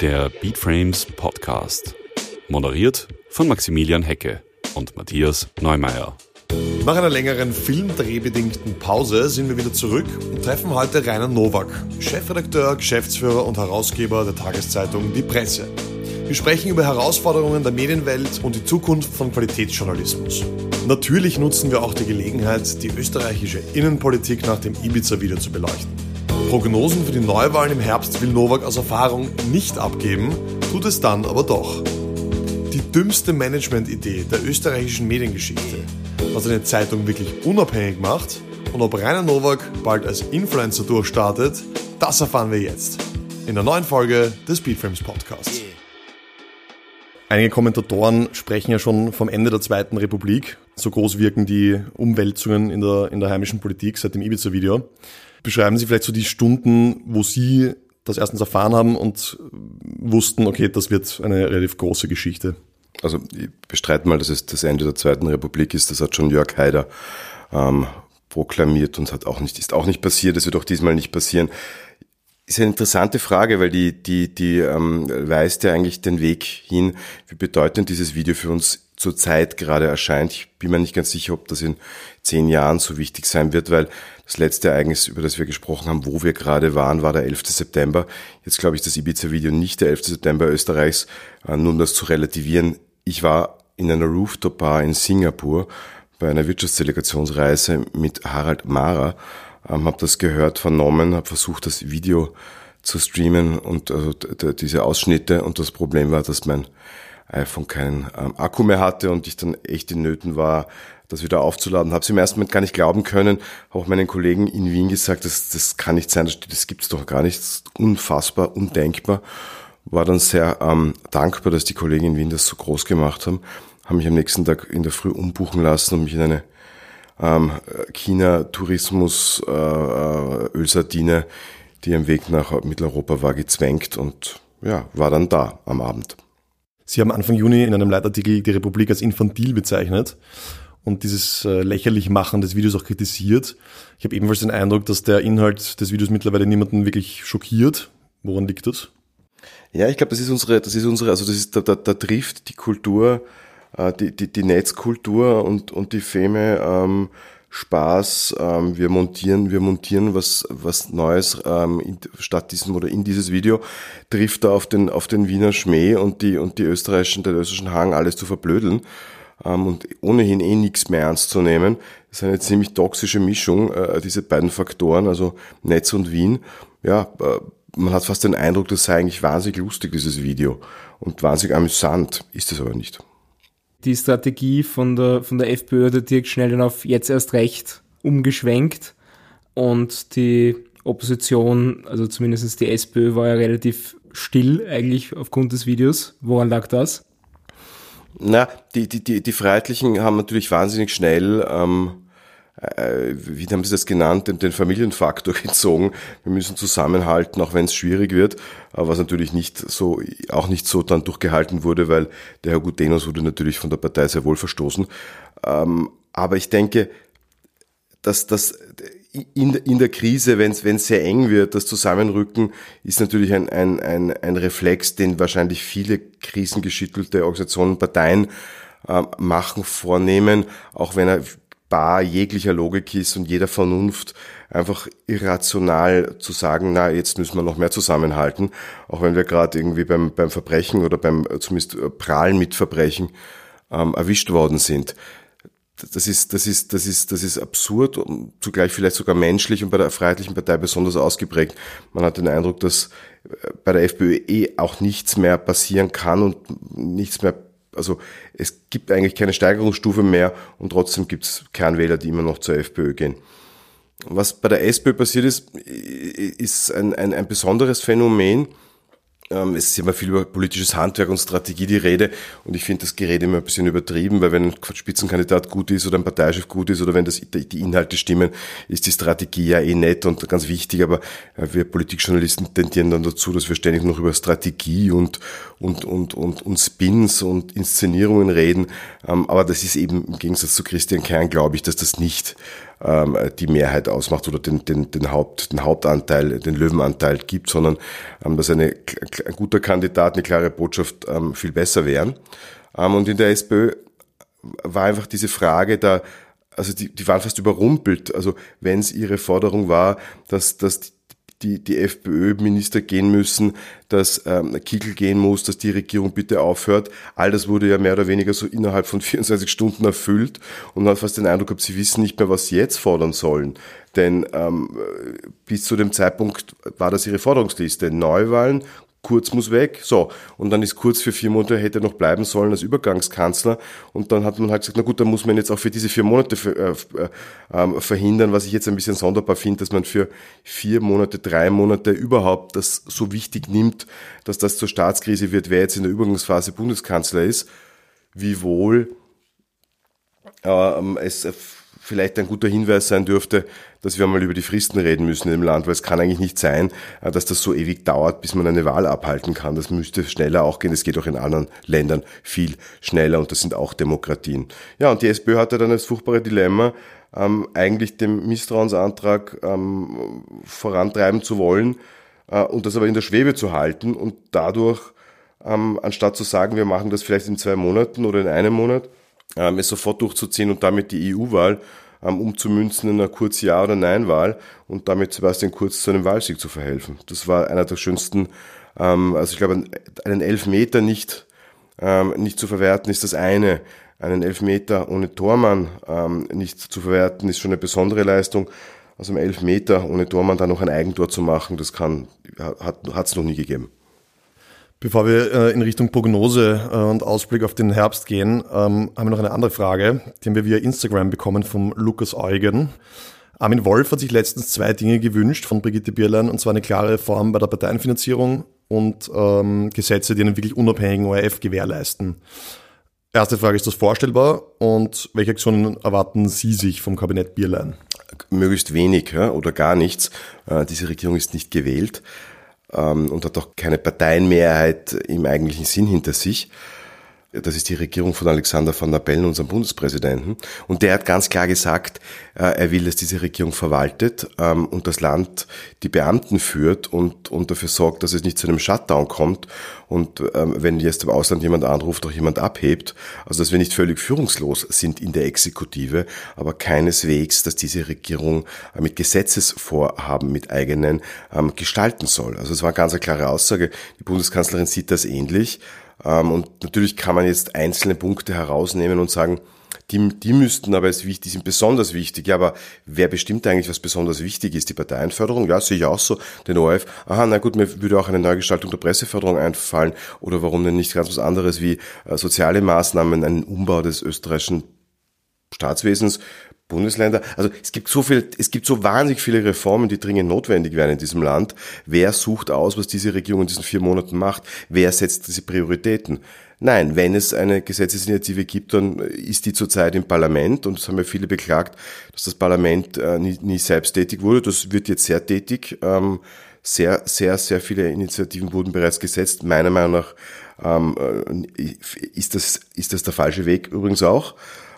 Der Beatframes Podcast. Moderiert von Maximilian Hecke und Matthias Neumeier. Nach einer längeren filmdrehbedingten Pause sind wir wieder zurück und treffen heute Rainer Nowak, Chefredakteur, Geschäftsführer und Herausgeber der Tageszeitung Die Presse. Wir sprechen über Herausforderungen der Medienwelt und die Zukunft von Qualitätsjournalismus. Natürlich nutzen wir auch die Gelegenheit, die österreichische Innenpolitik nach dem Ibiza-Video zu beleuchten. Prognosen für die Neuwahlen im Herbst will Nowak aus Erfahrung nicht abgeben, tut es dann aber doch. Die dümmste Management-Idee der österreichischen Mediengeschichte, was eine Zeitung wirklich unabhängig macht und ob Rainer Nowak bald als Influencer durchstartet, das erfahren wir jetzt in der neuen Folge des Speedframes Podcasts. Einige Kommentatoren sprechen ja schon vom Ende der Zweiten Republik. So groß wirken die Umwälzungen in der, in der heimischen Politik seit dem Ibiza-Video. Beschreiben Sie vielleicht so die Stunden, wo Sie das erstens erfahren haben und wussten, okay, das wird eine relativ große Geschichte. Also ich bestreite mal, dass es das Ende der Zweiten Republik ist. Das hat schon Jörg Haider ähm, proklamiert und hat auch nicht, ist auch nicht passiert. Es wird auch diesmal nicht passieren. Ist eine interessante Frage, weil die, die, die ähm, weist ja eigentlich den Weg hin, wie bedeutend dieses Video für uns zurzeit gerade erscheint. Ich bin mir nicht ganz sicher, ob das in zehn Jahren so wichtig sein wird, weil das letzte Ereignis, über das wir gesprochen haben, wo wir gerade waren, war der 11. September. Jetzt glaube ich, das Ibiza-Video nicht der 11. September Österreichs, äh, nur um das zu relativieren. Ich war in einer Rooftop-Bar in Singapur bei einer Wirtschaftsdelegationsreise mit Harald Mara ähm, habe das gehört, vernommen, habe versucht, das Video zu streamen und also diese Ausschnitte und das Problem war, dass mein iPhone keinen ähm, Akku mehr hatte und ich dann echt in Nöten war, das wieder aufzuladen. Habe es im ersten Moment gar nicht glauben können. Habe auch meinen Kollegen in Wien gesagt, das, das kann nicht sein, das, das gibt's doch gar nicht. Unfassbar, undenkbar. War dann sehr ähm, dankbar, dass die Kollegen in Wien das so groß gemacht haben. Haben mich am nächsten Tag in der Früh umbuchen lassen und mich in eine ähm, China Tourismus äh, äh, die am Weg nach Mitteleuropa war, gezwängt und ja, war dann da am Abend. Sie haben Anfang Juni in einem Leitartikel die Republik als infantil bezeichnet und dieses äh, lächerlich Machen des Videos auch kritisiert. Ich habe ebenfalls den Eindruck, dass der Inhalt des Videos mittlerweile niemanden wirklich schockiert. Woran liegt das? Ja, ich glaube, das ist unsere, das ist unsere, also das ist, da, da, da trifft die Kultur äh, die, die, die Netzkultur und, und die Feme ähm, Spaß, ähm, wir montieren, wir montieren was, was Neues ähm, in, statt diesem oder in dieses Video, trifft da auf den, auf den Wiener Schmäh und die, und die österreichischen, den österreichischen Hang, alles zu verblödeln ähm, und ohnehin eh nichts mehr ernst zu nehmen. Das ist eine ziemlich toxische Mischung, äh, diese beiden Faktoren, also Netz und Wien. Ja, äh, man hat fast den Eindruck, das sei eigentlich wahnsinnig lustig, dieses Video. Und wahnsinnig amüsant, ist es aber nicht die Strategie von der, von der FPÖ hat Dirk schnell dann auf jetzt erst recht umgeschwenkt und die Opposition, also zumindest die SPÖ, war ja relativ still eigentlich aufgrund des Videos. Woran lag das? Na, die, die, die, die Freiheitlichen haben natürlich wahnsinnig schnell ähm, äh, wie haben Sie das genannt, den, den Familienfaktor gezogen. Wir müssen zusammenhalten, auch wenn es schwierig wird, was natürlich nicht so, auch nicht so dann durchgehalten wurde, weil der Herr Gutenos wurde natürlich von der Partei sehr wohl verstoßen. Ähm, aber ich denke, dass das in, in der Krise, wenn es sehr eng wird, das Zusammenrücken ist natürlich ein, ein, ein, ein Reflex, den wahrscheinlich viele krisengeschüttelte Organisationen, Parteien äh, machen, vornehmen, auch wenn er bar jeglicher Logik ist und jeder Vernunft einfach irrational zu sagen, na, jetzt müssen wir noch mehr zusammenhalten, auch wenn wir gerade irgendwie beim, beim Verbrechen oder beim äh, zumindest äh, Prahlen mit Verbrechen ähm, erwischt worden sind. Das ist, das ist, das ist, das ist absurd und zugleich vielleicht sogar menschlich und bei der Freiheitlichen Partei besonders ausgeprägt. Man hat den Eindruck, dass äh, bei der FPÖ eh auch nichts mehr passieren kann und nichts mehr also es gibt eigentlich keine Steigerungsstufe mehr und trotzdem gibt es Kernwähler, die immer noch zur FPÖ gehen. Was bei der SPÖ passiert ist, ist ein, ein, ein besonderes Phänomen. Ähm, es ist immer viel über politisches Handwerk und Strategie die Rede und ich finde das Gerede immer ein bisschen übertrieben, weil wenn ein Spitzenkandidat gut ist oder ein Parteichef gut ist oder wenn das, die Inhalte stimmen, ist die Strategie ja eh nett und ganz wichtig, aber äh, wir Politikjournalisten tendieren dann dazu, dass wir ständig noch über Strategie und, und, und, und, und Spins und Inszenierungen reden, ähm, aber das ist eben im Gegensatz zu Christian Kern, glaube ich, dass das nicht ähm, die Mehrheit ausmacht oder den, den, den, Haupt, den Hauptanteil, den Löwenanteil gibt, sondern ähm, dass eine, ein guter Kandidat, eine klare Botschaft ähm, viel besser wären. Ähm, und in der SPÖ war einfach diese Frage da, also die, die waren fast überrumpelt. Also wenn es ihre Forderung war, dass, dass die, die FPÖ-Minister gehen müssen, dass ähm, Kickel gehen muss, dass die Regierung bitte aufhört. All das wurde ja mehr oder weniger so innerhalb von 24 Stunden erfüllt und man hat fast den Eindruck gehabt, sie wissen nicht mehr, was sie jetzt fordern sollen. Denn ähm, bis zu dem Zeitpunkt war das ihre Forderungsliste. Neuwahlen, Kurz muss weg, so. Und dann ist Kurz für vier Monate hätte noch bleiben sollen als Übergangskanzler. Und dann hat man halt gesagt, na gut, dann muss man jetzt auch für diese vier Monate äh, äh, ähm, verhindern, was ich jetzt ein bisschen sonderbar finde, dass man für vier Monate, drei Monate überhaupt das so wichtig nimmt, dass das zur Staatskrise wird, wer jetzt in der Übergangsphase Bundeskanzler ist, wiewohl äh, es vielleicht ein guter Hinweis sein dürfte, dass wir mal über die Fristen reden müssen im Land, weil es kann eigentlich nicht sein, äh, dass das so ewig dauert, bis man eine Wahl abhalten kann. Das müsste schneller auch gehen. Das geht auch in anderen Ländern viel schneller und das sind auch Demokratien. Ja, und die SPÖ hatte dann das furchtbare Dilemma, ähm, eigentlich den Misstrauensantrag ähm, vorantreiben zu wollen äh, und das aber in der Schwebe zu halten und dadurch, ähm, anstatt zu sagen, wir machen das vielleicht in zwei Monaten oder in einem Monat, ähm, es sofort durchzuziehen und damit die EU-Wahl ähm, umzumünzen in eine kurz Ja- oder Nein-Wahl und damit Sebastian Kurz zu einem Wahlsieg zu verhelfen. Das war einer der schönsten, ähm, also ich glaube, einen Elfmeter nicht, ähm, nicht zu verwerten ist das eine. Einen Elfmeter ohne Tormann ähm, nicht zu verwerten ist schon eine besondere Leistung. Also im Elfmeter ohne Tormann dann noch ein Eigentor zu machen, das kann, hat es noch nie gegeben. Bevor wir äh, in Richtung Prognose äh, und Ausblick auf den Herbst gehen, ähm, haben wir noch eine andere Frage, die haben wir via Instagram bekommen vom Lukas Eugen. Armin Wolf hat sich letztens zwei Dinge gewünscht von Brigitte Bierlein, und zwar eine klare Reform bei der Parteienfinanzierung und ähm, Gesetze, die einen wirklich unabhängigen ORF gewährleisten. Erste Frage, ist das vorstellbar und welche Aktionen erwarten Sie sich vom Kabinett Bierlein? Möglichst wenig oder gar nichts. Äh, diese Regierung ist nicht gewählt und hat auch keine Parteienmehrheit im eigentlichen Sinn hinter sich. Das ist die Regierung von Alexander van der Bellen, unserem Bundespräsidenten. Und der hat ganz klar gesagt, äh, er will, dass diese Regierung verwaltet ähm, und das Land die Beamten führt und, und dafür sorgt, dass es nicht zu einem Shutdown kommt und ähm, wenn jetzt im Ausland jemand anruft, auch jemand abhebt. Also dass wir nicht völlig führungslos sind in der Exekutive, aber keineswegs, dass diese Regierung äh, mit Gesetzesvorhaben, mit eigenen ähm, gestalten soll. Also es war eine ganz klare Aussage. Die Bundeskanzlerin sieht das ähnlich. Ähm, und natürlich kann man jetzt einzelne Punkte herausnehmen und sagen, die, die müssten aber als wichtig, sind besonders wichtig. Ja, aber wer bestimmt eigentlich, was besonders wichtig ist? Die Parteienförderung? Ja, sehe ich auch so. Den ORF? Aha, na gut, mir würde auch eine Neugestaltung der Presseförderung einfallen. Oder warum denn nicht ganz was anderes wie äh, soziale Maßnahmen, einen Umbau des österreichischen Staatswesens, Bundesländer. Also es gibt so viel, es gibt so wahnsinnig viele Reformen, die dringend notwendig wären in diesem Land. Wer sucht aus, was diese Regierung in diesen vier Monaten macht? Wer setzt diese Prioritäten? Nein, wenn es eine Gesetzesinitiative gibt, dann ist die zurzeit im Parlament und es haben ja viele beklagt, dass das Parlament äh, nie, nie selbst tätig wurde. Das wird jetzt sehr tätig. Ähm, sehr, sehr, sehr viele Initiativen wurden bereits gesetzt. Meiner Meinung nach ähm, äh, ist, das, ist das der falsche Weg übrigens auch.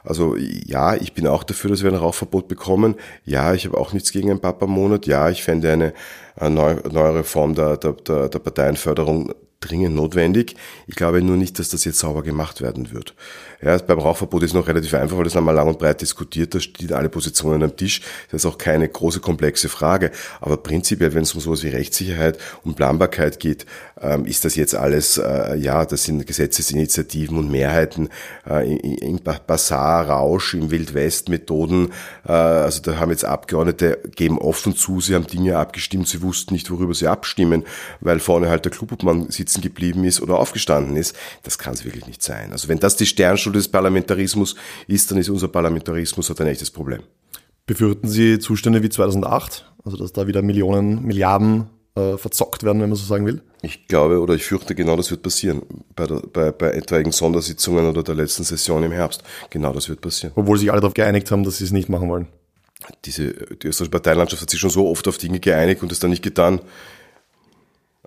Also ja, ich bin auch dafür, dass wir ein Rauchverbot bekommen. Ja, ich habe auch nichts gegen einen Papa-Monat. Ja, ich fände eine, eine neue Reform der, der, der Parteienförderung dringend notwendig. Ich glaube nur nicht, dass das jetzt sauber gemacht werden wird. Ja, beim Rauchverbot ist noch relativ einfach, weil das einmal lang und breit diskutiert, da stehen alle Positionen am Tisch. Das ist auch keine große komplexe Frage. Aber prinzipiell, wenn es um sowas wie Rechtssicherheit und Planbarkeit geht, ähm, ist das jetzt alles, äh, ja, das sind Gesetzesinitiativen und Mehrheiten äh, im Basar-Rausch, im Wildwest-Methoden. Äh, also da haben jetzt Abgeordnete, geben offen zu, sie haben Dinge abgestimmt, sie wussten nicht, worüber sie abstimmen, weil vorne halt der Klubobmann sitzen geblieben ist oder aufgestanden ist. Das kann es wirklich nicht sein. Also wenn das die Sternschule des Parlamentarismus ist, dann ist unser Parlamentarismus hat ein echtes Problem. Befürchten Sie Zustände wie 2008? Also dass da wieder Millionen, Milliarden äh, verzockt werden, wenn man so sagen will? Ich glaube oder ich fürchte, genau das wird passieren bei, der, bei, bei etwaigen Sondersitzungen oder der letzten Session im Herbst. Genau das wird passieren. Obwohl sich alle darauf geeinigt haben, dass sie es nicht machen wollen. Diese, die österreichische Parteilandschaft hat sich schon so oft auf Dinge geeinigt und es dann nicht getan.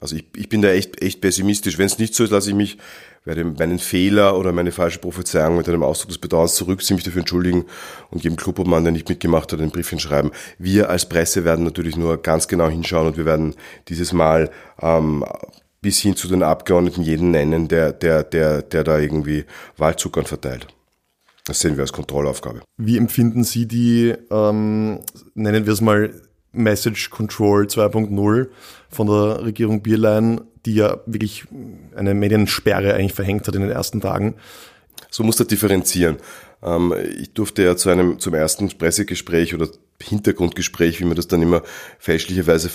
Also ich, ich bin da echt, echt pessimistisch. Wenn es nicht so ist, lasse ich mich werde meinen Fehler oder meine falsche Prophezeiung mit einem Ausdruck des Bedauerns zurückziehen, mich dafür entschuldigen und jedem Clubobmann, der nicht mitgemacht hat, einen Brief hinschreiben. Wir als Presse werden natürlich nur ganz genau hinschauen und wir werden dieses Mal ähm, bis hin zu den Abgeordneten jeden nennen, der, der, der, der da irgendwie Wahlzuckern verteilt. Das sehen wir als Kontrollaufgabe. Wie empfinden Sie die, ähm, nennen wir es mal, Message Control 2.0 von der Regierung Bierlein, die ja wirklich eine Mediensperre eigentlich verhängt hat in den ersten Tagen? So muss er differenzieren. Ähm, ich durfte ja zu einem, zum ersten Pressegespräch oder Hintergrundgespräch, wie man das dann immer fälschlicherweise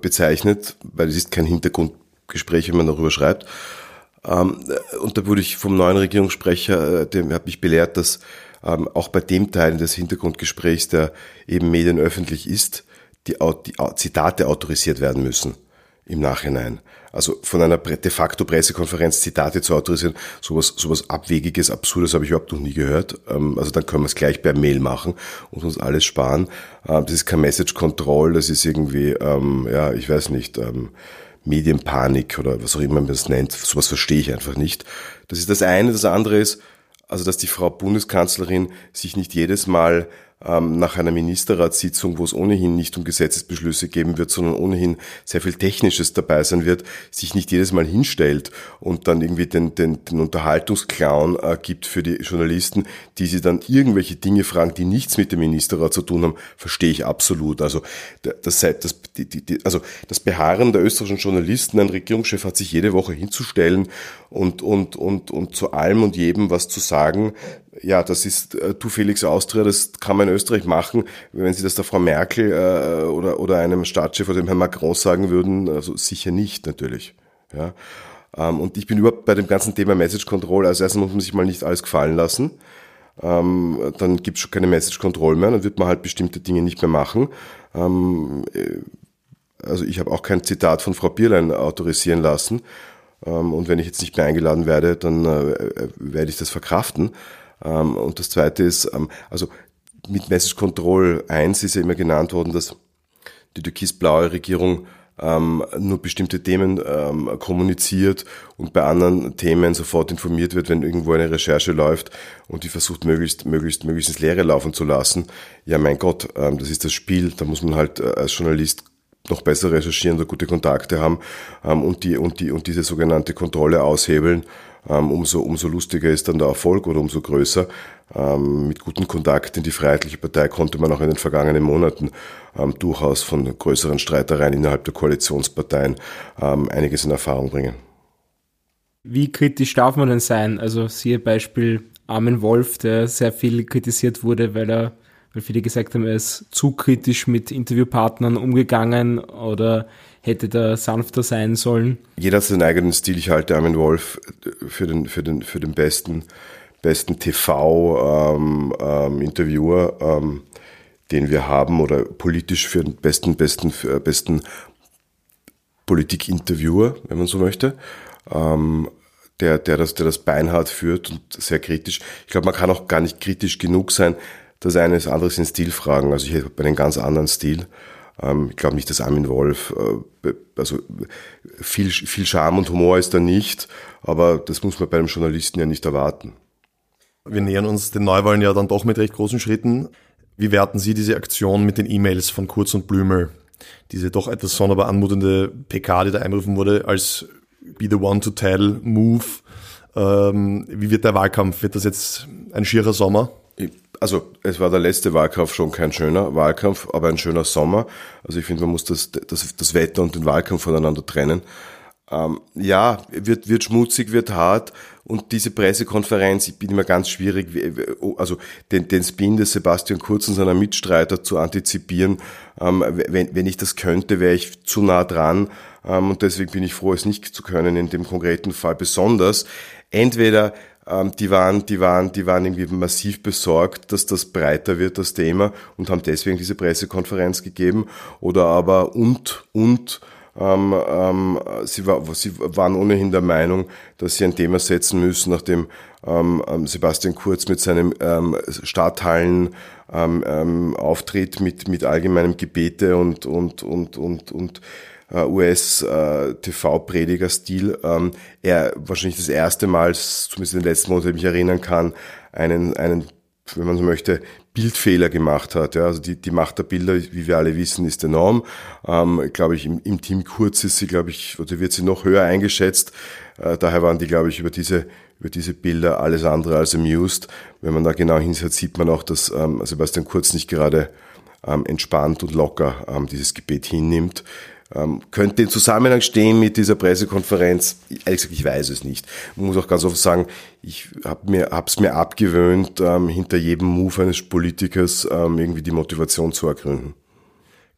bezeichnet, weil es ist kein Hintergrundgespräch, wenn man darüber schreibt, ähm, und da wurde ich vom neuen Regierungssprecher, äh, der hat mich belehrt, dass ähm, auch bei dem Teil des Hintergrundgesprächs, der eben medienöffentlich ist, die, die Zitate autorisiert werden müssen im Nachhinein. Also von einer de facto Pressekonferenz Zitate zu autorisieren, sowas, sowas Abwegiges, Absurdes habe ich überhaupt noch nie gehört. Ähm, also dann können wir es gleich per Mail machen und uns alles sparen. Das ist kein Message Control, das ist irgendwie, ja, ich weiß nicht, Medienpanik oder was auch immer man das nennt. Sowas verstehe ich einfach nicht. Das ist das eine. Das andere ist, also dass die Frau Bundeskanzlerin sich nicht jedes Mal ähm, nach einer Ministerratssitzung, wo es ohnehin nicht um Gesetzesbeschlüsse geben wird, sondern ohnehin sehr viel Technisches dabei sein wird, sich nicht jedes Mal hinstellt und dann irgendwie den, den, den Unterhaltungsclown äh, gibt für die Journalisten, die sie dann irgendwelche Dinge fragen, die nichts mit dem Ministerrat zu tun haben, verstehe ich absolut. Also das, das, die, die, also das Beharren der österreichischen Journalisten, ein Regierungschef hat sich jede Woche hinzustellen und, und, und, und zu allem und jedem was zu sagen, ja, das ist äh, tu Felix Austria, das kann man in Österreich machen. Wenn Sie das der Frau Merkel äh, oder, oder einem Staatschef oder dem Herrn Macron sagen würden, also sicher nicht natürlich. Ja. Ähm, und ich bin überhaupt bei dem ganzen Thema Message Control, also erstens muss man sich mal nicht alles gefallen lassen. Ähm, dann gibt es schon keine Message Control mehr, dann wird man halt bestimmte Dinge nicht mehr machen. Ähm, äh, also ich habe auch kein Zitat von Frau Bierlein autorisieren lassen. Ähm, und wenn ich jetzt nicht mehr eingeladen werde, dann äh, äh, werde ich das verkraften. Ähm, und das Zweite ist, ähm, also mit Message Control 1 ist ja immer genannt worden, dass die türkis-blaue Regierung ähm, nur bestimmte Themen ähm, kommuniziert und bei anderen Themen sofort informiert wird, wenn irgendwo eine Recherche läuft und die versucht möglichst, möglichst, möglichst ins Leere laufen zu lassen. Ja, mein Gott, ähm, das ist das Spiel. Da muss man halt äh, als Journalist noch besser recherchieren oder gute Kontakte haben ähm, und, die, und, die, und diese sogenannte Kontrolle aushebeln umso, umso lustiger ist dann der Erfolg oder umso größer. Ähm, mit guten Kontakten in die Freiheitliche Partei konnte man auch in den vergangenen Monaten ähm, durchaus von größeren Streitereien innerhalb der Koalitionsparteien ähm, einiges in Erfahrung bringen. Wie kritisch darf man denn sein? Also siehe Beispiel Armin Wolf, der sehr viel kritisiert wurde, weil er weil viele gesagt haben, er ist zu kritisch mit Interviewpartnern umgegangen oder hätte da sanfter sein sollen. Jeder hat seinen eigenen Stil. Ich halte Armin Wolf für den, für den, für den besten, besten TV-Interviewer, ähm, ähm, den wir haben oder politisch für den besten, besten, für besten Politikinterviewer, wenn man so möchte. Ähm, der, der, das, der das beinhart führt und sehr kritisch. Ich glaube, man kann auch gar nicht kritisch genug sein. Das eine ist anderes in Stilfragen. Also ich hätte einen ganz anderen Stil. Ähm, ich glaube nicht, dass Armin Wolf, äh, also viel, viel Charme und Humor ist da nicht, aber das muss man bei einem Journalisten ja nicht erwarten. Wir nähern uns den Neuwahlen ja dann doch mit recht großen Schritten. Wie werten Sie diese Aktion mit den E-Mails von Kurz und Blümel? Diese doch etwas sonderbar anmutende PK, die da einberufen wurde, als Be the One to Tell Move. Ähm, wie wird der Wahlkampf? Wird das jetzt ein schierer Sommer? Also es war der letzte Wahlkampf schon kein schöner Wahlkampf, aber ein schöner Sommer. Also ich finde, man muss das, das, das Wetter und den Wahlkampf voneinander trennen. Ähm, ja, wird, wird schmutzig, wird hart und diese Pressekonferenz, ich bin immer ganz schwierig, also den, den Spin des Sebastian Kurz und seiner Mitstreiter zu antizipieren. Ähm, wenn, wenn ich das könnte, wäre ich zu nah dran ähm, und deswegen bin ich froh, es nicht zu können in dem konkreten Fall besonders. Entweder die waren, die waren, die waren irgendwie massiv besorgt, dass das breiter wird, das Thema, und haben deswegen diese Pressekonferenz gegeben. Oder aber und, und, ähm, ähm, sie, war, sie waren ohnehin der Meinung, dass sie ein Thema setzen müssen, nachdem ähm, ähm Sebastian Kurz mit seinem ähm, Stadthallen ähm, ähm, Auftritt mit, mit allgemeinem Gebete und, und, und, und, und US-TV-Prediger-Stil, ähm, er wahrscheinlich das erste Mal, zumindest in den letzten Monaten, ich mich erinnern kann, einen, einen, wenn man so möchte, Bildfehler gemacht hat. Ja. Also die, die Macht der Bilder, wie wir alle wissen, ist enorm. Ähm, glaube ich, im, im Team Kurz ist sie, glaube ich, oder wird sie noch höher eingeschätzt. Äh, daher waren die, glaube ich, über diese über diese Bilder alles andere als amused. Wenn man da genau hinsieht, sieht man auch, dass ähm, Sebastian Kurz nicht gerade ähm, entspannt und locker ähm, dieses Gebet hinnimmt. Ähm, könnte in Zusammenhang stehen mit dieser Pressekonferenz? Ehrlich gesagt, ich weiß es nicht. Ich muss auch ganz offen sagen, ich habe mir hab's mir abgewöhnt, ähm, hinter jedem Move eines Politikers ähm, irgendwie die Motivation zu ergründen.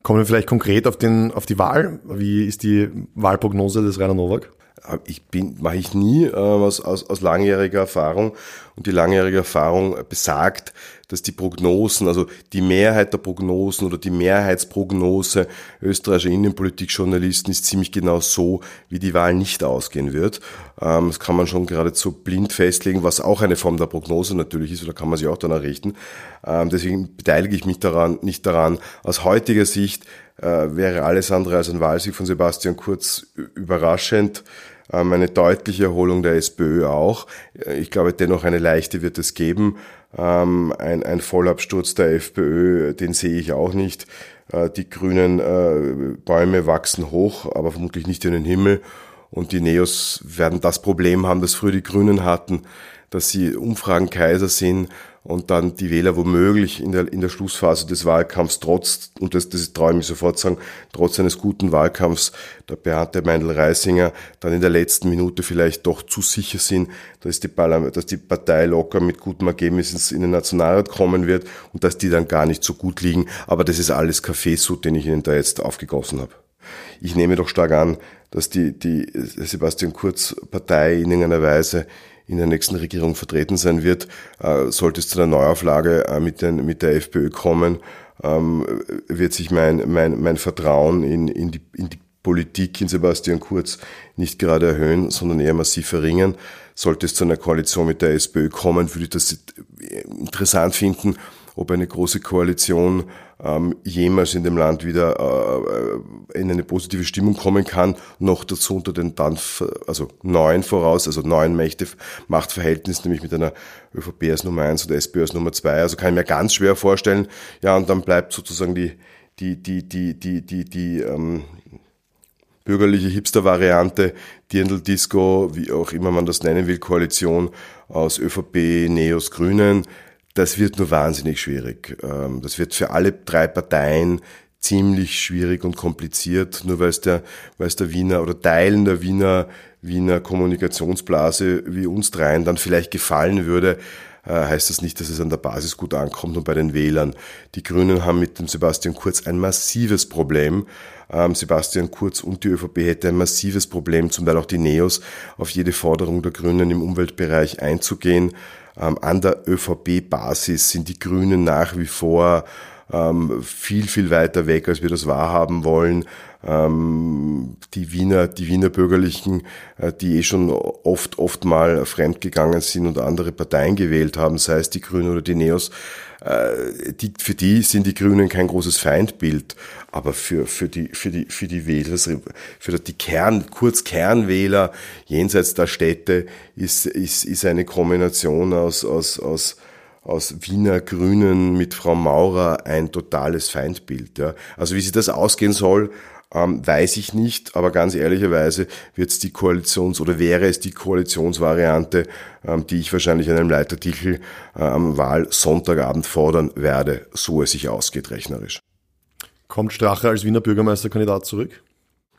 Kommen wir vielleicht konkret auf, den, auf die Wahl. Wie ist die Wahlprognose des Rainer Nowak? ich bin, mache ich nie äh, aus, aus, aus langjähriger Erfahrung. Und die langjährige Erfahrung besagt, dass die Prognosen, also die Mehrheit der Prognosen oder die Mehrheitsprognose österreichischer Innenpolitikjournalisten ist ziemlich genau so, wie die Wahl nicht ausgehen wird. Ähm, das kann man schon geradezu blind festlegen, was auch eine Form der Prognose natürlich ist, oder kann man sich auch danach richten. Ähm, deswegen beteilige ich mich daran, nicht daran. Aus heutiger Sicht äh, wäre alles andere als ein Wahlsieg von Sebastian Kurz überraschend. Ähm, eine deutliche Erholung der SPÖ auch. Ich glaube, dennoch eine leichte wird es geben. Ähm, ein, ein Vollabsturz der FPÖ, den sehe ich auch nicht. Äh, die grünen äh, Bäume wachsen hoch, aber vermutlich nicht in den Himmel. Und die Neos werden das Problem haben, das früher die Grünen hatten, dass sie Umfragenkaiser sind und dann die Wähler womöglich in der, in der Schlussphase des Wahlkampfs trotz, und das, das traue ich mich sofort sagen, trotz eines guten Wahlkampfs der Beate Meindl-Reisinger dann in der letzten Minute vielleicht doch zu sicher sind, dass die, dass die Partei locker mit gutem Ergebnis in den Nationalrat kommen wird und dass die dann gar nicht so gut liegen. Aber das ist alles Kaffeesud, den ich Ihnen da jetzt aufgegossen habe. Ich nehme doch stark an, dass die, die Sebastian Kurz Partei in irgendeiner Weise in der nächsten Regierung vertreten sein wird, äh, sollte es zu einer Neuauflage äh, mit, den, mit der FPÖ kommen, ähm, wird sich mein, mein, mein Vertrauen in, in, die, in die Politik in Sebastian Kurz nicht gerade erhöhen, sondern eher massiv verringern. Sollte es zu einer Koalition mit der SPÖ kommen, würde ich das interessant finden, ob eine große Koalition ähm, jemals in dem Land wieder äh, in eine positive Stimmung kommen kann, noch dazu unter den dann, also neuen voraus, also neuen Mächte, Machtverhältnissen, nämlich mit einer ÖVP als Nummer eins oder SPÖ als Nummer zwei. Also kann ich mir ganz schwer vorstellen. Ja, und dann bleibt sozusagen die, die, die, die, die, die, die, ähm, bürgerliche Hipster-Variante, Dirndl Disco, wie auch immer man das nennen will, Koalition aus ÖVP, Neos, Grünen, das wird nur wahnsinnig schwierig. Ähm, das wird für alle drei Parteien ziemlich schwierig und kompliziert, nur weil es der, weil es der Wiener oder Teilen der Wiener, Wiener Kommunikationsblase wie uns dreien dann vielleicht gefallen würde, äh, heißt das nicht, dass es an der Basis gut ankommt und bei den Wählern. Die Grünen haben mit dem Sebastian Kurz ein massives Problem. Ähm, Sebastian Kurz und die ÖVP hätte ein massives Problem, zum Teil auch die Neos, auf jede Forderung der Grünen im Umweltbereich einzugehen. Ähm, an der ÖVP-Basis sind die Grünen nach wie vor ähm, viel, viel weiter weg, als wir das wahrhaben wollen. Ähm, die Wiener, die Wiener Bürgerlichen, äh, die eh schon oft, oft mal fremdgegangen sind und andere Parteien gewählt haben, sei es die Grünen oder die Neos, die, für die sind die Grünen kein großes Feindbild, aber für, für die, für die, für die Wähler, für die Kern, kurz Kernwähler jenseits der Städte ist, ist, ist eine Kombination aus, aus, aus, aus Wiener Grünen mit Frau Maurer ein totales Feindbild. Ja. Also wie sich das ausgehen soll, ähm, weiß ich nicht, aber ganz ehrlicherweise wird es die Koalitions- oder wäre es die Koalitionsvariante, ähm, die ich wahrscheinlich in einem Leitartikel äh, am Wahlsonntagabend fordern werde, so es sich ausgeht rechnerisch. Kommt Strache als Wiener Bürgermeisterkandidat zurück?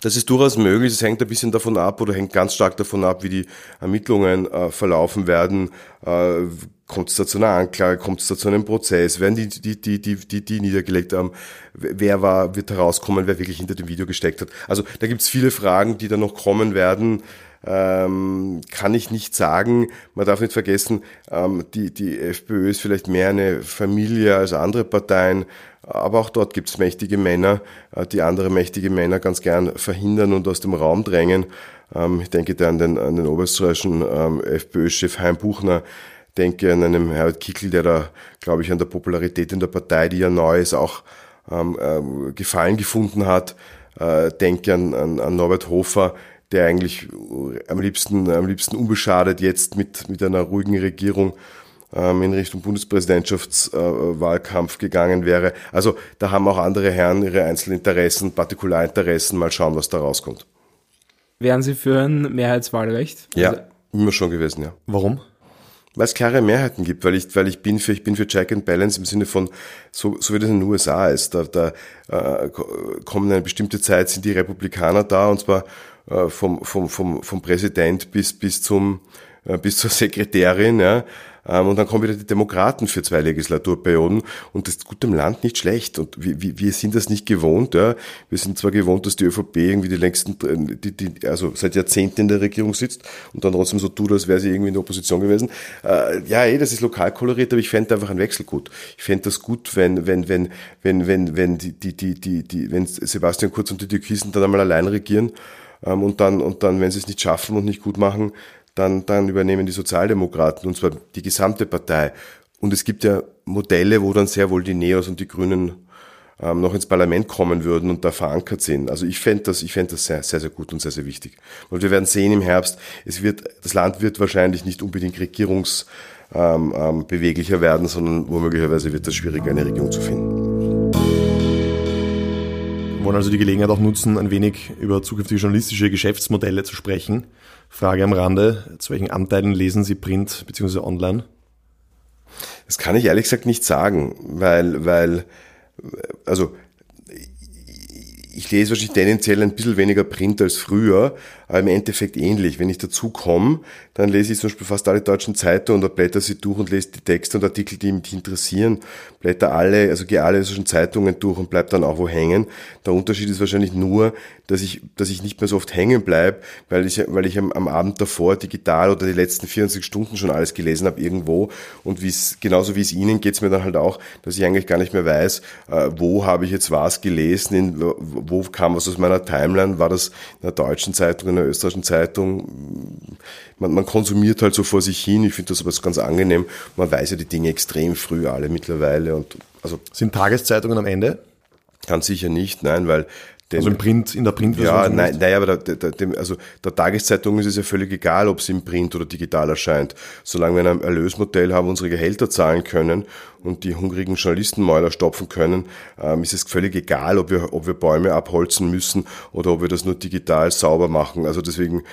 Das ist durchaus möglich. Es hängt ein bisschen davon ab oder hängt ganz stark davon ab, wie die Ermittlungen äh, verlaufen werden. Äh, kommt es da zu einer Anklage, kommt es da zu einem Prozess, werden die, die, die, die, die, die niedergelegt haben, wer war, wird herauskommen, wer wirklich hinter dem Video gesteckt hat. Also da gibt's viele Fragen, die da noch kommen werden. Ähm, kann ich nicht sagen. Man darf nicht vergessen, ähm, die, die FPÖ ist vielleicht mehr eine Familie als andere Parteien. Aber auch dort gibt es mächtige Männer, äh, die andere mächtige Männer ganz gern verhindern und aus dem Raum drängen. Ähm, ich denke da an den, an den oberösterreichischen ähm, FPÖ-Chef Heim Buchner, denke an einen Herbert Kickel, der da, glaube ich, an der Popularität in der Partei, die ja neu ist, auch ähm, äh, Gefallen gefunden hat. äh, denke an, an, an Norbert Hofer, der eigentlich am liebsten, am liebsten unbeschadet jetzt mit, mit einer ruhigen Regierung ähm, in Richtung Bundespräsidentschaftswahlkampf äh, gegangen wäre. Also da haben auch andere Herren ihre Einzelinteressen, Partikularinteressen. Mal schauen, was da rauskommt. Wären Sie für ein Mehrheitswahlrecht? Ja, also, immer schon gewesen, ja. Warum? Weil es klare Mehrheiten gibt, weil ich, weil ich bin für, ich bin für Check and Balance im Sinne von, so, so wie das in den USA ist. Da, da äh, kommen eine bestimmte Zeit, sind die Republikaner da und zwar äh, vom, vom, vom, vom Präsident bis, bis zum, äh, bis zur Sekretärin, ja. Ähm, und dann kommen wieder die Demokraten für zwei Legislaturperioden und das tut dem Land nicht schlecht. Und wir, wir sind das nicht gewohnt. Ja. Wir sind zwar gewohnt, dass die ÖVP irgendwie die längsten, die, die, also seit Jahrzehnten in der Regierung sitzt und dann trotzdem so tut, als wäre sie irgendwie in der Opposition gewesen. Äh, ja, eh, das ist lokal koloriert, aber ich fände einfach einen Wechsel gut. Ich fände das gut, wenn, wenn, wenn, wenn, wenn, wenn die, die, die, die, die, wenn Sebastian Kurz und die Türkisen dann einmal allein regieren ähm, und dann, und dann, wenn sie es nicht schaffen und nicht gut machen, dann, dann übernehmen die Sozialdemokraten, und zwar die gesamte Partei. Und es gibt ja Modelle, wo dann sehr wohl die Neos und die Grünen ähm, noch ins Parlament kommen würden und da verankert sind. Also ich fände das, ich fände das sehr, sehr, sehr gut und sehr, sehr wichtig. Und wir werden sehen im Herbst, es wird, das Land wird wahrscheinlich nicht unbedingt regierungsbeweglicher ähm, ähm, werden, sondern womöglicherweise wird es schwieriger, eine Regierung zu finden. Wollen also die Gelegenheit auch nutzen, ein wenig über zukünftige journalistische Geschäftsmodelle zu sprechen. Frage am Rande, zu welchen Anteilen lesen Sie Print bzw. online? Das kann ich ehrlich gesagt nicht sagen, weil, weil, also ich lese wahrscheinlich tendenziell ein bisschen weniger Print als früher, aber im Endeffekt ähnlich. Wenn ich dazu komme, dann lese ich zum Beispiel fast alle deutschen Zeitungen oder blätter sie durch und lese die Texte und Artikel, die mich interessieren, blätter alle, also gehe alle solchen Zeitungen durch und bleib dann auch wo hängen. Der Unterschied ist wahrscheinlich nur, dass ich, dass ich nicht mehr so oft hängen bleib, weil ich, weil ich am, am Abend davor digital oder die letzten 24 Stunden schon alles gelesen habe irgendwo und wie es, genauso wie es Ihnen geht es mir dann halt auch, dass ich eigentlich gar nicht mehr weiß, äh, wo habe ich jetzt was gelesen, in, wo kam was aus meiner Timeline, war das in der deutschen Zeitung, in der österreichischen Zeitung, man, man konsumiert halt so vor sich hin. Ich finde das aber ganz angenehm. Man weiß ja die Dinge extrem früh alle mittlerweile. Und also Sind Tageszeitungen am Ende? Ganz sicher nicht, nein, weil den, also im Print, in der Printversion? Ja, nein, nein, aber der, der, der, also der Tageszeitung ist es ja völlig egal, ob sie im Print oder digital erscheint. Solange wir ein Erlösmodell haben, unsere Gehälter zahlen können und die hungrigen Journalistenmäuler stopfen können, ähm, ist es völlig egal, ob wir, ob wir Bäume abholzen müssen oder ob wir das nur digital sauber machen. Also deswegen,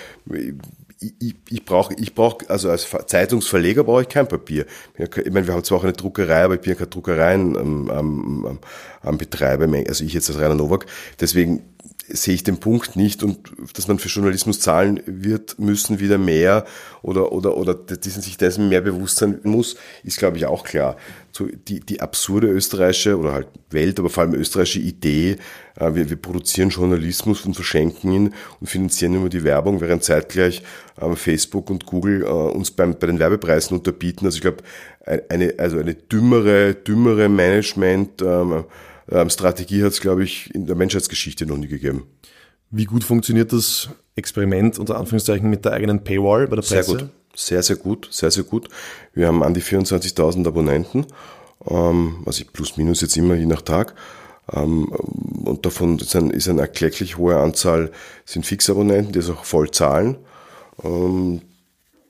ich, ich brauche, ich brauch, also als Zeitungsverleger brauche ich kein Papier. Ich meine, wir haben zwar auch eine Druckerei, aber ich bin ja keine Druckereien am, am, am Betreiber, also ich jetzt als Rainer Nowak. Deswegen sehe ich den Punkt nicht und dass man für Journalismus zahlen wird müssen wieder mehr oder oder oder diesen sich dessen mehr bewusst sein muss, ist glaube ich auch klar. So die die absurde österreichische oder halt Welt, aber vor allem österreichische Idee, äh, wir, wir produzieren Journalismus und verschenken ihn und finanzieren immer die Werbung, während zeitgleich ähm, Facebook und Google äh, uns beim bei den Werbepreisen unterbieten. Also ich glaube eine also eine dümmere dümmere Management ähm, ähm, Strategie hat es, glaube ich, in der Menschheitsgeschichte noch nie gegeben. Wie gut funktioniert das Experiment unter Anführungszeichen mit der eigenen Paywall bei der Presse? Sehr gut, sehr, sehr gut, sehr, sehr gut. Wir haben an die 24.000 Abonnenten, ähm, also plus minus jetzt immer je nach Tag. Ähm, und davon ist, ein, ist eine erklecklich hohe Anzahl sind Fixabonnenten, die es auch voll zahlen. Ähm,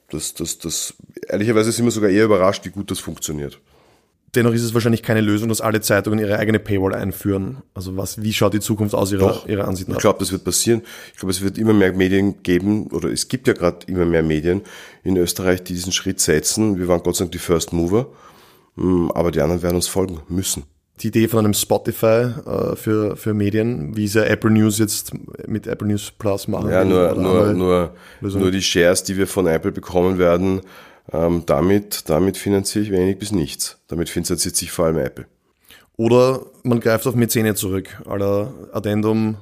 das, das, das, ehrlicherweise sind wir sogar eher überrascht, wie gut das funktioniert. Dennoch ist es wahrscheinlich keine Lösung, dass alle Zeitungen ihre eigene Paywall einführen. Also was, wie schaut die Zukunft aus Ihrer, Doch, ihrer Ansicht nach? Ich glaube, das wird passieren. Ich glaube, es wird immer mehr Medien geben, oder es gibt ja gerade immer mehr Medien in Österreich, die diesen Schritt setzen. Wir waren Gott sei Dank die First Mover, hm, aber die anderen werden uns folgen müssen. Die Idee von einem Spotify äh, für, für Medien, wie es ja Apple News jetzt mit Apple News Plus machen. Ja, nur, nur, nur, nur die Shares, die wir von Apple bekommen werden, ähm, damit, damit finanziere ich wenig bis nichts. Damit finanziert sich vor allem Apple. Oder man greift auf Mäzene zurück, aller Addendum,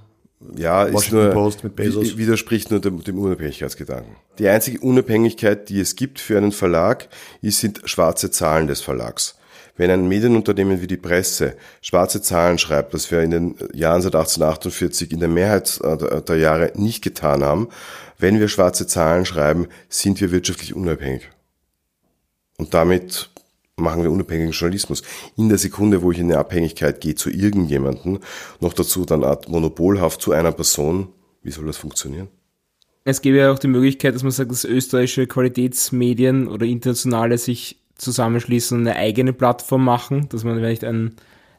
ja, ist nur, Post mit Bezos. widerspricht nur dem, dem, Unabhängigkeitsgedanken. Die einzige Unabhängigkeit, die es gibt für einen Verlag, ist, sind schwarze Zahlen des Verlags. Wenn ein Medienunternehmen wie die Presse schwarze Zahlen schreibt, was wir in den Jahren seit 1848 in der Mehrheit der Jahre nicht getan haben, wenn wir schwarze Zahlen schreiben, sind wir wirtschaftlich unabhängig. Und damit machen wir unabhängigen Journalismus. In der Sekunde, wo ich in eine Abhängigkeit gehe zu irgendjemandem, noch dazu dann Art monopolhaft zu einer Person, wie soll das funktionieren? Es gäbe ja auch die Möglichkeit, dass man sagt, dass österreichische Qualitätsmedien oder internationale sich zusammenschließen und eine eigene Plattform machen, dass man vielleicht ein,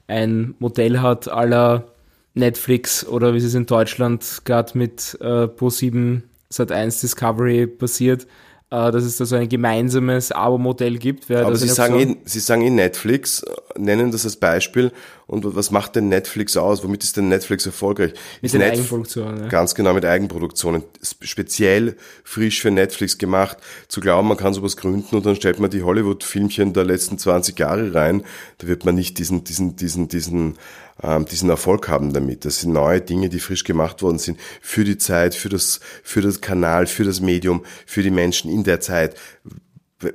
ein Modell hat aller Netflix oder wie es in Deutschland gerade mit äh, Pro7 Sat1 Discovery passiert, dass es da so ein gemeinsames Abo-Modell gibt. Aber Sie sagen, eh, Sie sagen eh Netflix, nennen das als Beispiel. Und was macht denn Netflix aus? Womit ist denn Netflix erfolgreich? Mit den Eigenproduktionen. Ja. Ganz genau, mit Eigenproduktionen. Speziell frisch für Netflix gemacht. Zu glauben, man kann sowas gründen und dann stellt man die Hollywood-Filmchen der letzten 20 Jahre rein. Da wird man nicht diesen, diesen, diesen, diesen, ähm, diesen Erfolg haben damit. Das sind neue Dinge, die frisch gemacht worden sind für die Zeit, für das, für das Kanal, für das Medium, für die Menschen in der Zeit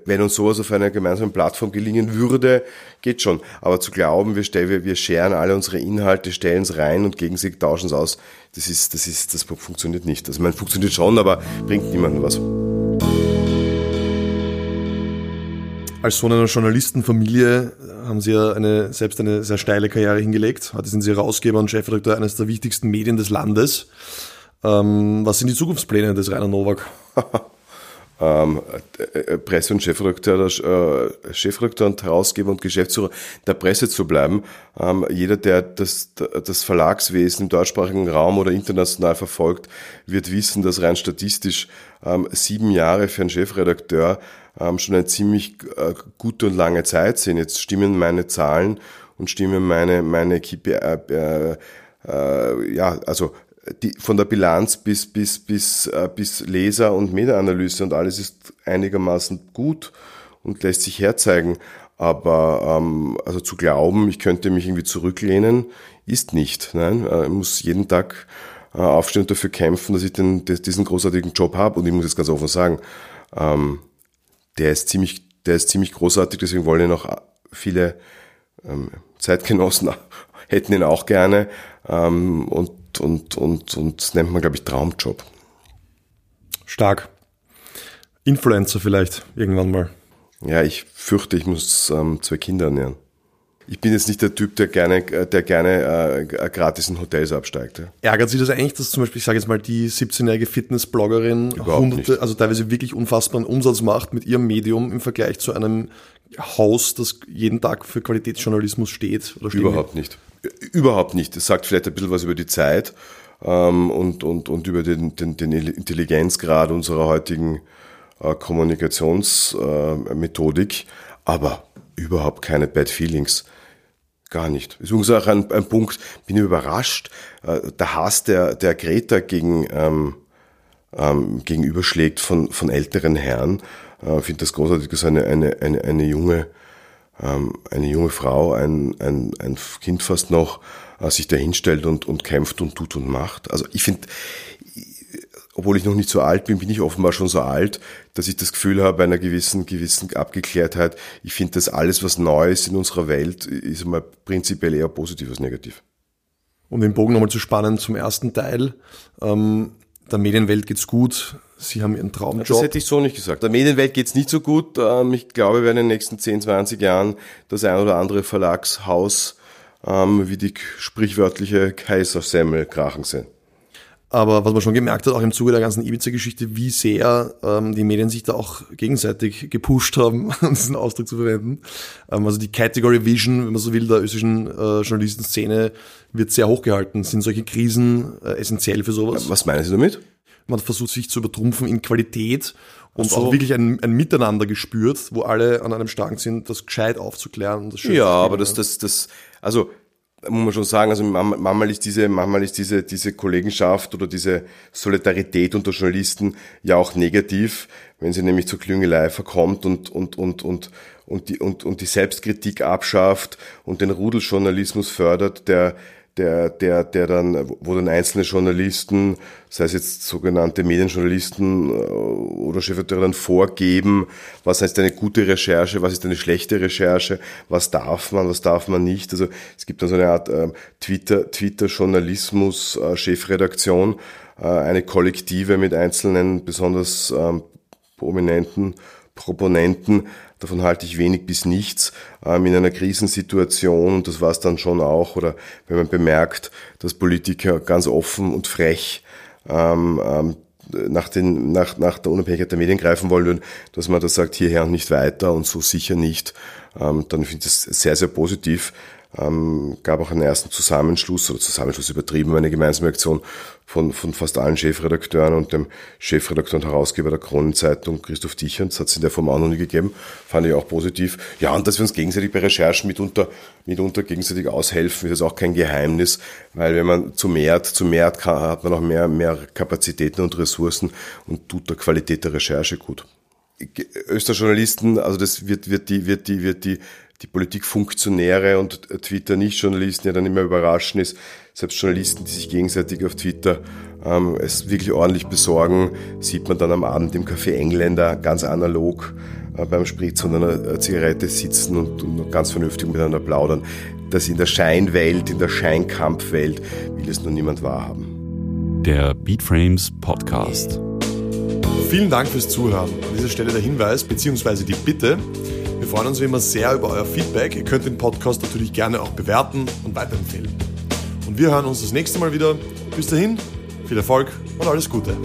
wenn uns sowas auf einer gemeinsamen Plattform gelingen würde, geht schon. Aber zu glauben, wir, stellen, wir scheren alle unsere Inhalte, stellen es rein und gegenseitig tauschen es aus, das ist, das ist, das funktioniert nicht. Also man funktioniert schon, aber bringt niemandem was. Als Sohn einer Journalistenfamilie haben Sie ja eine, selbst eine sehr steile Karriere hingelegt. Heute sind Sie Herausgeber und Chefredakteur eines der wichtigsten Medien des Landes. Ähm, was sind die Zukunftspläne des Rainer Nowak? ähm, äh, Presse- und Chefredakteur, äh, Chefredakteur und Herausgeber und Geschäftsführer der Presse zu bleiben. Ähm, jeder, der das, das Verlagswesen im deutschsprachigen Raum oder international verfolgt, wird wissen, dass rein statistisch ähm, sieben Jahre für einen Chefredakteur ähm, schon eine ziemlich äh, gute und lange Zeit sind. Jetzt stimmen meine Zahlen und stimmen meine, meine KPI, äh, äh, ja, also die, von der Bilanz bis, bis, bis, äh, bis Leser- und Meta-Analyse und alles ist einigermaßen gut und lässt sich herzeigen. Aber ähm, also zu glauben, ich könnte mich irgendwie zurücklehnen, ist nicht. Nein, äh, ich muss jeden Tag äh, aufstehen und dafür kämpfen, dass ich den, diesen großartigen Job habe. Und ich muss jetzt ganz offen sagen, ähm, der ist ziemlich, der ist ziemlich großartig. Deswegen wollen ihn auch viele ähm, Zeitgenossen hätten ihn auch gerne. Ähm, und und, und, und das nennt man, glaube ich, Traumjob. Stark. Influencer vielleicht irgendwann mal. Ja, ich fürchte, ich muss ähm, zwei Kinder ernähren. Ich bin jetzt nicht der Typ, der gerne, der gerne äh, gratis in Hotels absteigt. Ja. Ärgert Sie das eigentlich, dass zum Beispiel, ich sage jetzt mal, die 17-jährige Fitnessbloggerin hunderte, nicht. also teilweise wirklich unfassbaren Umsatz macht mit ihrem Medium im Vergleich zu einem Haus, das jeden Tag für Qualitätsjournalismus steht? Oder Überhaupt nicht. Überhaupt nicht. Das sagt vielleicht ein bisschen was über die Zeit ähm, und, und, und über den, den, den Intelligenzgrad unserer heutigen äh, Kommunikationsmethodik, äh, aber überhaupt keine Bad Feelings. Gar nicht. Ist übrigens auch ein, ein Punkt, bin ich überrascht. Äh, der Hass, der, der Greta gegen, ähm, ähm, gegenüberschlägt von, von älteren Herren, äh, finde das großartig, dass eine, eine, eine, eine junge eine junge Frau, ein, ein, ein Kind fast noch, äh, sich da hinstellt und, und kämpft und tut und macht. Also ich finde, obwohl ich noch nicht so alt bin, bin ich offenbar schon so alt, dass ich das Gefühl habe, einer gewissen, gewissen Abgeklärtheit. Ich finde, dass alles, was neu ist in unserer Welt, ist immer prinzipiell eher positiv als negativ. Um den Bogen nochmal zu spannen zum ersten Teil. Ähm, der Medienwelt geht's gut. Sie haben Ihren Traumjob. Das hätte ich so nicht gesagt. Der Medienwelt geht's nicht so gut. Ähm, ich glaube, wir werden in den nächsten 10, 20 Jahren das ein oder andere Verlagshaus ähm, wie die sprichwörtliche Kaisersemmel krachen sehen. Aber was man schon gemerkt hat, auch im Zuge der ganzen Ibiza-Geschichte, wie sehr ähm, die Medien sich da auch gegenseitig gepusht haben, um diesen Ausdruck zu verwenden. Ähm, also die Category Vision, wenn man so will, der österreichischen äh, Journalistenszene wird sehr hochgehalten. Sind solche Krisen äh, essentiell für sowas? Was meinen Sie damit? Man versucht sich zu übertrumpfen in Qualität und so. auch wirklich ein, ein Miteinander gespürt, wo alle an einem Strang sind, das gescheit aufzuklären. Das ja, aber das, das, das, also muss man schon sagen, also manchmal ist diese, manchmal ist diese, diese Kollegenschaft oder diese Solidarität unter Journalisten ja auch negativ, wenn sie nämlich zur Klüngelei verkommt und, und, und, und, und die, und, und die Selbstkritik abschafft und den Rudeljournalismus fördert, der, der, der, der dann, wo dann einzelne Journalisten, sei es jetzt sogenannte Medienjournalisten äh, oder Chefredakteure dann vorgeben, was heißt eine gute Recherche, was ist eine schlechte Recherche, was darf man, was darf man nicht. Also es gibt dann so eine Art äh, Twitter, Twitter-Journalismus, äh, Chefredaktion, äh, eine Kollektive mit einzelnen besonders ähm, prominenten Proponenten, davon halte ich wenig bis nichts. Ähm, in einer Krisensituation und das war es dann schon auch, oder wenn man bemerkt, dass Politiker ganz offen und frech ähm, ähm, nach, den, nach, nach der Unabhängigkeit der Medien greifen wollen dass man da sagt, hierher und nicht weiter und so sicher nicht, dann finde ich das sehr, sehr positiv ähm, gab auch einen ersten Zusammenschluss oder Zusammenschluss übertrieben, eine gemeinsame Aktion von, von fast allen Chefredakteuren und dem Chefredakteur und Herausgeber der Kronenzeitung, Christoph Dichern. Das hat es in der Form auch noch nie gegeben. Fand ich auch positiv. Ja, und dass wir uns gegenseitig bei Recherchen mitunter, mitunter gegenseitig aushelfen, ist auch kein Geheimnis, weil wenn man zu mehr, zu mehr kann, hat man auch mehr, mehr Kapazitäten und Ressourcen und tut der Qualität der Recherche gut. Österjournalisten, also das wird, wird die, wird die, wird die die Politikfunktionäre und Twitter-Nicht-Journalisten ja dann immer überraschen ist, selbst Journalisten, die sich gegenseitig auf Twitter ähm, es wirklich ordentlich besorgen, sieht man dann am Abend im Café Engländer ganz analog äh, beim Spritz und einer Zigarette sitzen und, und ganz vernünftig miteinander plaudern. Das in der Scheinwelt, in der Scheinkampfwelt will es nur niemand wahrhaben. Der Beatframes Podcast. Vielen Dank fürs Zuhören. An dieser Stelle der Hinweis bzw. die Bitte, wir freuen uns wie immer sehr über euer Feedback. Ihr könnt den Podcast natürlich gerne auch bewerten und weiterempfehlen. Und wir hören uns das nächste Mal wieder. Bis dahin, viel Erfolg und alles Gute.